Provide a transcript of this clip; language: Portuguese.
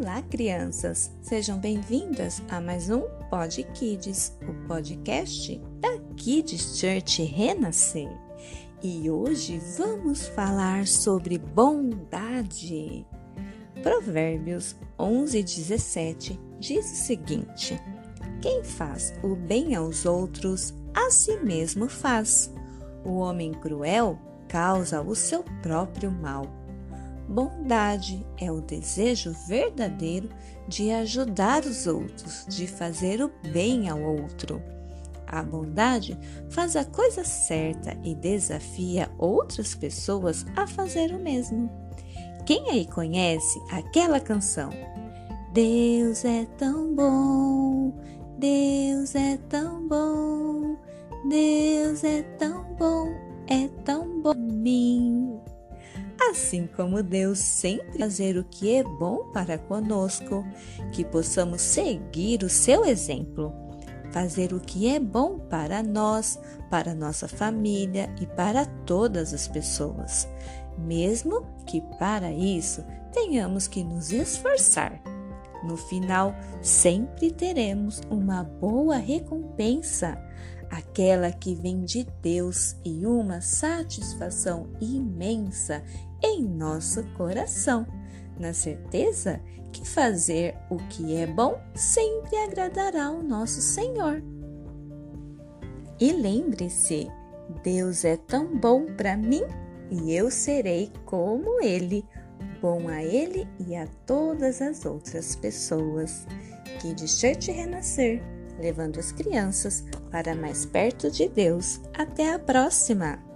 Olá, crianças! Sejam bem-vindas a mais um Pod Kids, o podcast da Kids Church Renascer. E hoje vamos falar sobre bondade. Provérbios 11, 17 diz o seguinte: Quem faz o bem aos outros, a si mesmo faz. O homem cruel causa o seu próprio mal. Bondade é o desejo verdadeiro de ajudar os outros, de fazer o bem ao outro. A bondade faz a coisa certa e desafia outras pessoas a fazer o mesmo. Quem aí conhece aquela canção? Deus é tão bom, Deus é tão bom, Deus é tão bom, é tão bom mim. Assim como Deus sempre fazer o que é bom para conosco, que possamos seguir o seu exemplo, fazer o que é bom para nós, para nossa família e para todas as pessoas, mesmo que para isso tenhamos que nos esforçar. No final, sempre teremos uma boa recompensa aquela que vem de Deus e uma satisfação imensa em nosso coração, na certeza que fazer o que é bom sempre agradará ao nosso Senhor. E lembre-se, Deus é tão bom para mim e eu serei como Ele, bom a Ele e a todas as outras pessoas. Que de Church Renascer levando as crianças para mais perto de Deus. Até a próxima!